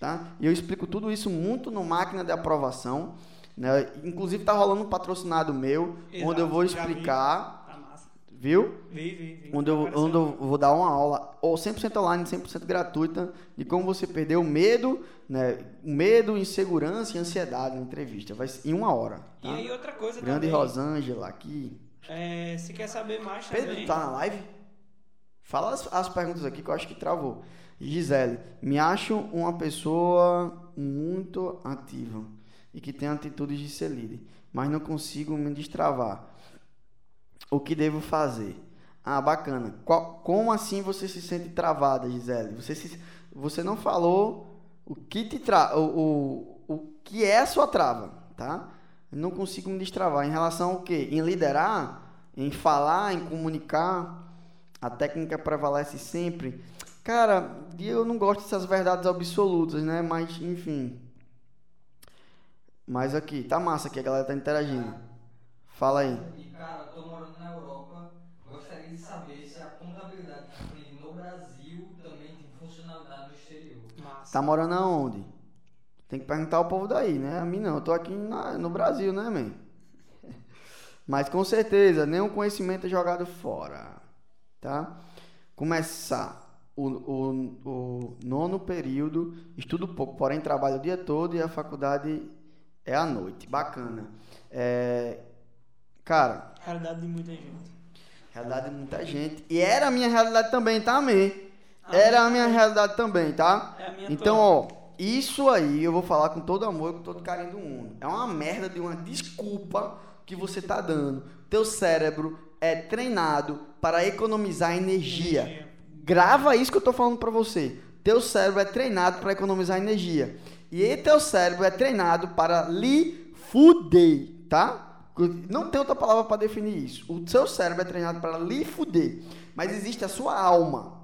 Tá? E eu explico tudo isso muito no máquina de aprovação. Né? Inclusive está rolando um patrocinado meu, Exato, onde eu vou explicar Viu? Vi, vi, vi. Onde eu, onde eu vou dar uma aula, ou 100% online, 100% gratuita, de como você perder o medo, né? O medo, insegurança e ansiedade na entrevista. Vai em uma hora. Tá? E aí outra coisa Grande também. Rosângela aqui. É, se quer saber mais Pedro, também... tá na live? Fala as, as perguntas aqui que eu acho que travou. Gisele, me acho uma pessoa muito ativa e que tem atitudes de ser líder, mas não consigo me destravar o que devo fazer? Ah, bacana. Qual, como assim você se sente travada, Gisele? Você, se, você não falou o que te tra, o, o, o que é a sua trava, tá? Não consigo me destravar. Em relação ao quê? Em liderar, em falar, em comunicar. A técnica prevalece sempre. Cara, eu não gosto dessas verdades absolutas, né? Mas, enfim. Mas aqui, tá massa aqui, a galera tá interagindo. Fala aí. E, cara, tô morando saber se a contabilidade que aprende no Brasil também tem funcionalidade no exterior. Massa. Tá morando aonde? Tem que perguntar ao povo daí, né? A mim não, eu tô aqui na, no Brasil, né, man? *laughs* Mas com certeza, nenhum conhecimento é jogado fora, tá? Começar o, o, o nono período, estudo pouco, porém trabalho o dia todo e a faculdade é à noite. Bacana. É, Cara, Realidade de muita gente. realidade de muita gente. E era a minha realidade também, tá, amém? Era a minha realidade também, tá? É a minha Então, ó, isso aí eu vou falar com todo amor e com todo carinho do mundo. É uma merda de uma desculpa que você tá dando. Teu cérebro é treinado para economizar energia. Energia. Grava isso que eu tô falando pra você. Teu cérebro é treinado para economizar energia. E teu cérebro é treinado para lhe fuder, tá? Não tem outra palavra para definir isso. O seu cérebro é treinado para lhe fuder. Mas existe a sua alma.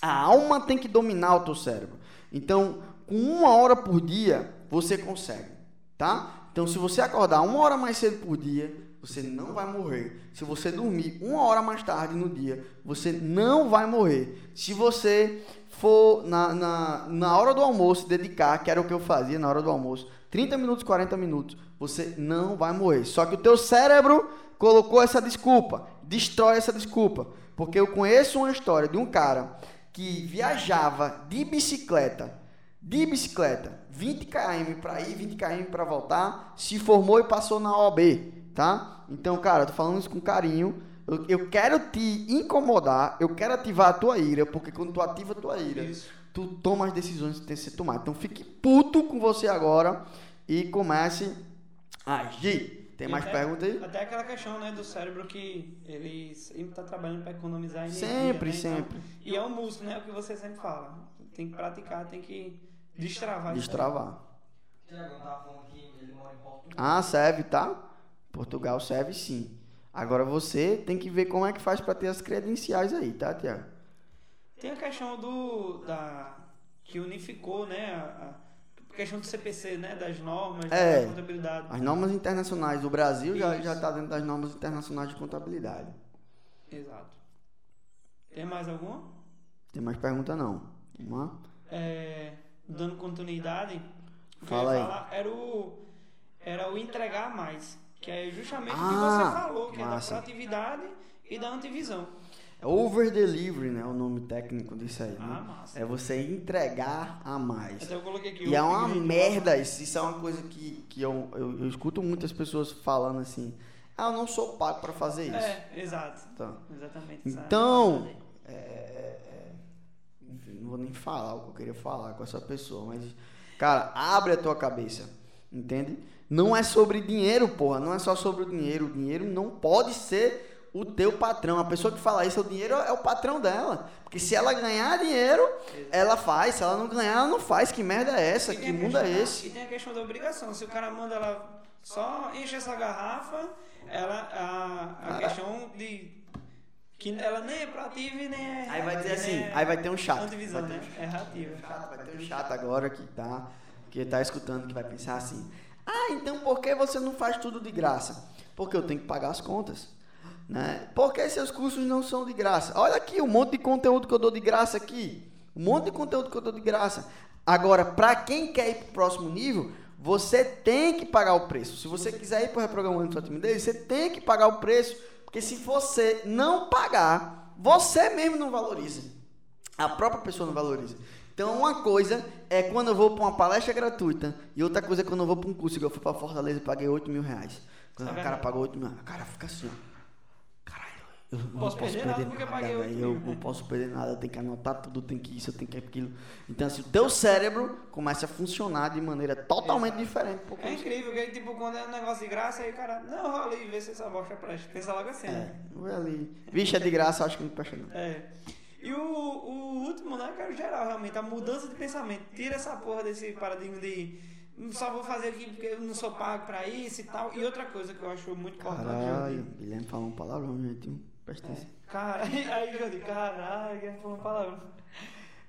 A alma tem que dominar o teu cérebro. Então, com uma hora por dia, você consegue, tá? Então, se você acordar uma hora mais cedo por dia, você não vai morrer. Se você dormir uma hora mais tarde no dia, você não vai morrer. Se você for na, na, na hora do almoço dedicar, que era o que eu fazia na hora do almoço, 30 minutos, 40 minutos, você não vai morrer. Só que o teu cérebro colocou essa desculpa, destrói essa desculpa. Porque eu conheço uma história de um cara que viajava de bicicleta, de bicicleta, 20 km para ir, 20 km para voltar, se formou e passou na OAB, tá? Então, cara, tô falando isso com carinho. Eu, eu quero te incomodar, eu quero ativar a tua ira, porque quando tu ativa a tua ira, Isso. tu toma as decisões que tem que ser tomadas. Então fique puto com você agora e comece a agir. Tem E mais até- perguntas aí? Até aquela questão, né, do cérebro que ele sempre tá trabalhando para economizar energia. Sempre, né? Então, sempre. e é um músculo, né? É o que você sempre fala. Tem que praticar, tem que destravar. isso Destravar. Tiagão tava falando que ele mora em Portugal. Ah, serve, tá? Portugal serve sim. Agora você tem que ver como é que faz para ter as credenciais aí, tá, Tiago? Tem a questão do. Da, que unificou, né? A, a questão do CPC, né? Das normas, É. da contabilidade. As normas internacionais do Brasil já Isso. já está dentro das normas internacionais de contabilidade. Exato. Tem mais alguma? Tem mais pergunta não? Lá? É, dando continuidade, o Fala aí. falar era o, era o entregar mais. Que é justamente o que Ah, você falou, que massa. é da proatividade e da antivisão. É over delivery, né? O nome técnico disso aí. Ah, Né? massa. É você entregar a mais. Até eu coloquei aqui E é uma merda isso. Isso é uma coisa que, que eu, eu, eu escuto muitas pessoas falando assim. Ah, eu não sou pago para fazer isso. É, exato. Tá. Exatamente. essa- Então, é, é, é, enfim, não vou nem falar o que eu queria falar com essa pessoa, mas, cara, abre a tua cabeça, entende? Não é sobre dinheiro, porra, não é só sobre o dinheiro. O dinheiro não pode ser o teu patrão. A pessoa que fala isso, o dinheiro é o patrão dela. Porque se ela ganhar dinheiro, ela faz. Se ela não ganhar, ela não faz. Que merda é essa? Que mundo é esse? E tem a questão da obrigação. Se o cara manda ela só encher essa garrafa, ela, a, a questão de. que ela nem é proativa e nem é. Aí vai dizer assim, é aí vai ter um chato. Antivisão, vai ter né? um É reativa. chato, vai ter um chato agora que tá, que tá escutando, que vai pensar assim: ah, então por que você não faz tudo de graça? Porque eu tenho que pagar as contas. Né? Por que seus cursos não são de graça? Olha aqui um monte de conteúdo que eu dou de graça aqui. Um monte de conteúdo que eu dou de graça. Agora, para quem quer ir para o próximo nível, você tem que pagar o preço. Se você quiser ir para o reprogramando sua timidez, você tem que pagar o preço. Porque se você não pagar, você mesmo não valoriza. A própria pessoa não valoriza. Então, uma coisa é quando eu vou para uma palestra gratuita e outra coisa é quando eu vou para um curso. Eu fui para Fortaleza e paguei 8 mil reais. Quando É o cara pagou 8 mil reais, o cara fica assim, ó. Caralho, eu não Posso posso, perder nada porque eu nada, paguei 8 velho. Eu não posso perder nada, eu tenho que anotar tudo, tenho que isso, eu tenho que aquilo. Então, assim, o teu cérebro começa a funcionar de maneira totalmente diferente. Porque É incrível, que tipo, quando é um negócio de graça, aí o cara, não, rola aí, vê se essa bosta presta. Pensa logo assim, É, né? vai ali. Vixe, é de graça, acho que não presta não. É. E o, o último, né, que é geral, realmente, a mudança de pensamento. Tira essa porra desse paradigma de "Hum, só vou fazer aqui porque eu não sou pago pra isso e tal. E outra coisa que eu acho muito importante, Caralho. Guilherme falou um palavrão, gente. Atenção. Cara, *laughs* aí, Jordi, caralho, que foi uma palavra.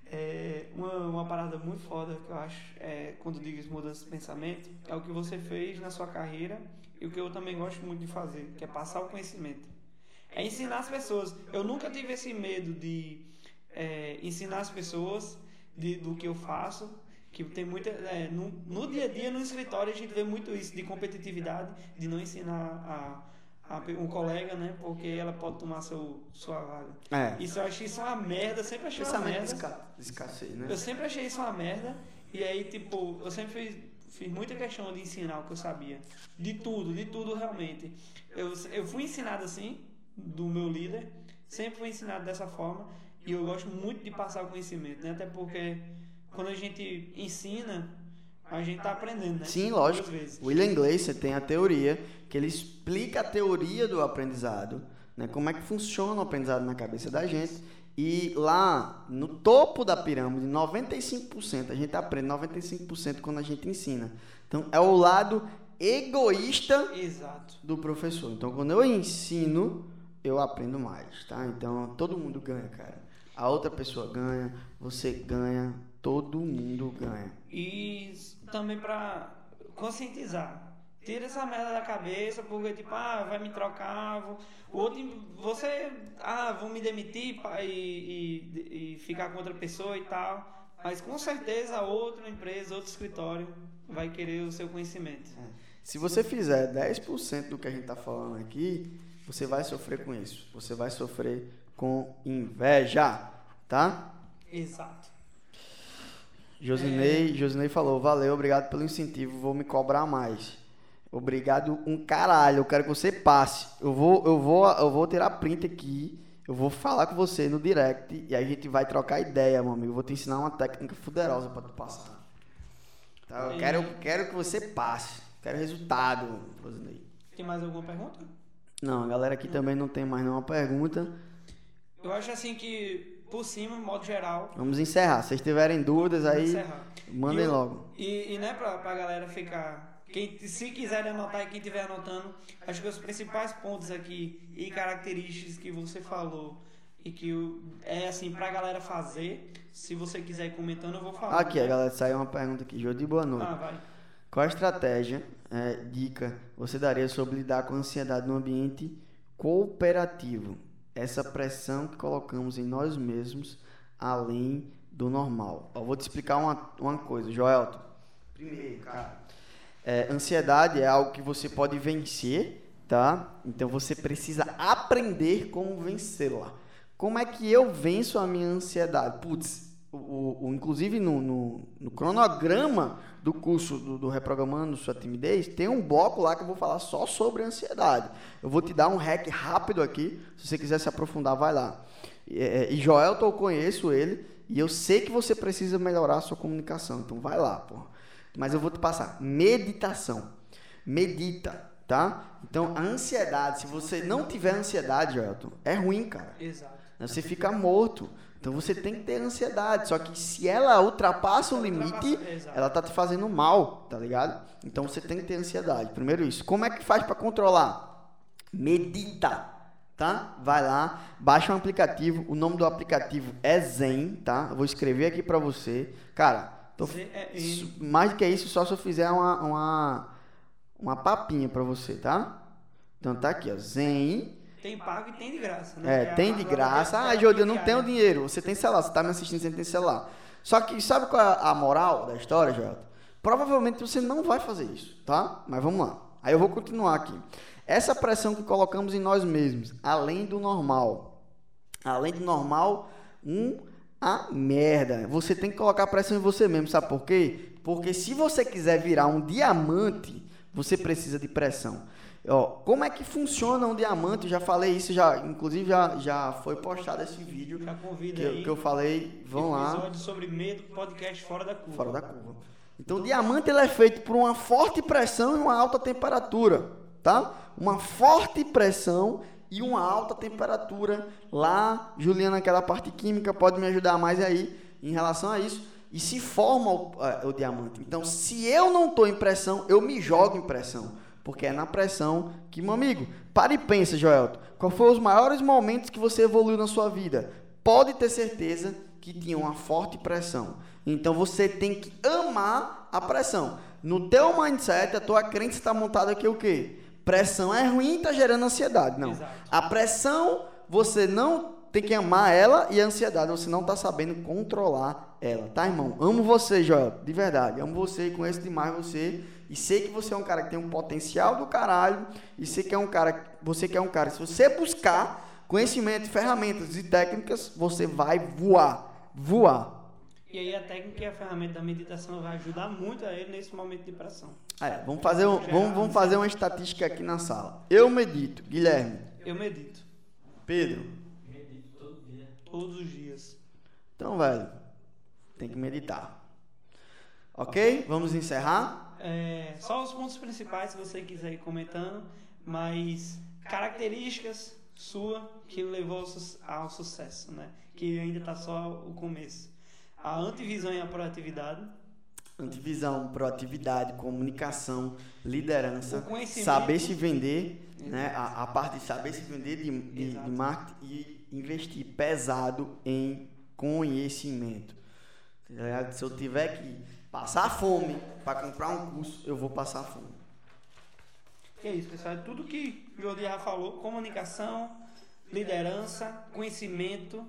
É, uma, uma parada muito foda que eu acho, é, quando digo isso, mudança de pensamento, é o que você fez na sua carreira e o que eu também gosto muito de fazer, que é passar o conhecimento. É ensinar as pessoas. Eu nunca tive esse medo de é, ensinar as pessoas de, do que eu faço. Que tem muita. é, no, no dia a dia, no escritório, a gente vê muito isso de competitividade, de não ensinar um colega, né? Porque ela pode tomar seu, sua vaga. É. Isso eu achei isso uma merda, sempre achei uma merda. esca- escassez, né? Eu sempre achei isso uma merda. E aí, tipo, eu sempre fui, fiz muita questão de ensinar o que eu sabia. De tudo, de tudo realmente. Eu, eu fui ensinado assim, do meu líder, sempre fui ensinado dessa forma. E eu gosto muito de passar o conhecimento, né? Até porque quando a gente ensina, a gente tá aprendendo, né? Sim, lógico. William Gleiser tem a teoria que ele explica a teoria do aprendizado, né? Como é que funciona o aprendizado na cabeça da gente. E lá no topo da pirâmide, 95%, a gente aprende 95% quando a gente ensina. Então é o lado egoísta Exato. do professor. Então quando eu ensino, eu aprendo mais, tá? Então todo mundo ganha, cara. A outra pessoa ganha, você ganha, todo mundo ganha. E também pra conscientizar. Tira essa merda da cabeça, porque tipo, ah, vai me trocar, vou, o outro, você, ah, vão me demitir pa- e, e, e ficar com outra pessoa e tal. Mas com certeza outra empresa, outro escritório vai querer o seu conhecimento. Se você fizer 10% do que a gente está falando aqui, você vai sofrer com isso. Você vai sofrer com inveja, tá? Exato. Josinei, Josinei falou, valeu, obrigado pelo incentivo, vou me cobrar mais. Obrigado um caralho, eu quero que você passe. Eu vou, eu vou, eu vou tirar print aqui, eu vou falar com você no direct e aí a gente vai trocar ideia, meu amigo. Eu vou te ensinar uma técnica fuderosa para tu passar. Tá? Eu quero, eu quero que você passe. Quero resultado, Josinei. Tem mais alguma pergunta? Não, a galera aqui também não tem mais nenhuma pergunta. Eu acho assim que, por cima, de modo geral, Vamos encerrar. Se vocês tiverem dúvidas aí, encerrar. mandem E logo. E, e né, pra, pra galera ficar. Quem, se quiserem anotar e quem estiver anotando, acho que os principais pontos aqui e características que você falou e que é assim pra galera fazer, se você quiser ir comentando, eu vou falar. Aqui, a né? galera, saiu uma pergunta aqui. Jodi, boa noite. Ah, vai. Qual estratégia, é, dica, você daria sobre lidar com a ansiedade no ambiente cooperativo? Essa pressão que colocamos em nós mesmos, além do normal. Eu vou te explicar uma, uma coisa, Joelton. Primeiro, cara, é, ansiedade é algo que você pode vencer, tá? Então você precisa aprender como vencê-la. Como é que eu venço a minha ansiedade? Putz, o, o- o- inclusive no, no- no cronograma do curso do, do Reprogramando Sua Timidez, tem um bloco lá que eu vou falar só sobre ansiedade. Eu vou te dar um hack rápido aqui, se você quiser se aprofundar, vai lá. E, é, e Joelton, eu conheço ele, e eu sei que você precisa melhorar a sua comunicação, então vai lá, pô. Mas eu vou te passar meditação. Medita, tá? Então, a ansiedade, se você não tiver ansiedade, Joelton, é ruim, cara. Exato. Você fica morto. Então você tem que ter ansiedade. Só que se ela ultrapassa o limite, ela tá te fazendo mal, tá ligado? Então você tem que ter ansiedade. Primeiro isso. Como é que faz para controlar? Medita, tá? Vai lá, baixa um aplicativo. O nome do aplicativo é Zen, tá? Eu vou escrever aqui para você. Cara, tô isso- mais do que isso, só se eu fizer uma uma, uma papinha para você, tá? Então tá aqui, ó, Zen Tem pago e tem de graça, né? é, Que tem de graça. Ah, é Jodi, eu não tenho dinheiro. Você tem celular, você tá me assistindo, você tem celular. Só que sabe qual é a moral da história, Jota? Provavelmente você não vai fazer isso, tá? Mas vamos lá. Aí eu vou continuar aqui. Essa pressão que colocamos em nós mesmos, além do normal. Além do normal, um a merda. Você tem que colocar pressão em você mesmo, sabe por quê? Porque se você quiser virar um diamante, você precisa de pressão. Ó, como é que funciona um diamante? Eu já falei isso, já, inclusive já, já foi postado esse vídeo Já convida que, eu- aí. que eu falei. Vão lá, Episódio sobre medo, podcast fora da curva. fora da curva. Então, o diamante ele é feito por uma forte pressão e uma alta temperatura, tá? Uma forte pressão e uma alta temperatura. Lá, Juliana, aquela parte química, pode me ajudar mais aí em relação a isso. E se forma o, eh, o diamante. Então, se eu não estou em pressão, eu me jogo em pressão. Porque é na pressão que, meu amigo, para e pensa, Joelto. Qual foram os maiores momentos que você evoluiu na sua vida? Pode ter certeza que tinha uma forte pressão. Então você tem que amar a pressão. No teu mindset, a tua crença está montada aqui o quê? Pressão é ruim e está gerando ansiedade. Não. Exato. A pressão, você não tem que amar ela e a ansiedade, você não está sabendo controlar ela, tá, irmão? Amo você, Joel, de verdade. Amo você e conheço demais você. E sei que você é um cara que tem um potencial do caralho. E sei que é um cara, você que é um cara, se você buscar conhecimento, ferramentas e técnicas, você vai voar. Voar. E aí a técnica e a ferramenta da meditação vai ajudar muito a ele nesse momento de pressão. É, vamos fazer, um, vamos, vamos fazer uma estatística aqui na sala. Eu medito, Guilherme, Eu medito Pedro. Medito todo dia. todos os dias. Então, velho, tem que meditar. Ok? Vamos encerrar? É, só os pontos principais, se você quiser ir comentando, mas características sua que levou ao, su- ao sucesso, né? Que ainda está só o começo. A antivisão e a proatividade, Antivisão, proatividade, comunicação, liderança, saber se vender, né? A, a parte de saber se vender de, de, de marketing e investir pesado em conhecimento. Tá? Se eu tiver que passar fome para comprar um curso, eu vou passar fome. é isso, pessoal. É tudo que o Jordi já falou: comunicação, liderança, conhecimento.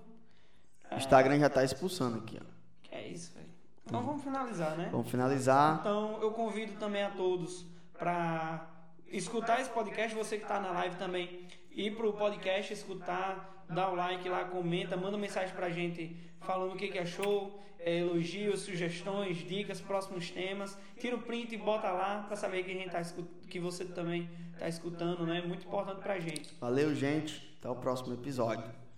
O Instagram já tá expulsando aqui, ó. Que é isso, velho. Então vamos finalizar, né? Vamos finalizar. Então eu convido também a todos para escutar esse podcast, você que está na live também, ir pro podcast, escutar, dá o like lá, comenta, manda mensagem pra gente falando o que, que achou, é, elogios, sugestões, dicas, próximos temas. Tira o print e bota lá para saber que a gente tá que você também está escutando, né? Muito importante pra gente. Valeu, gente. Até o próximo episódio.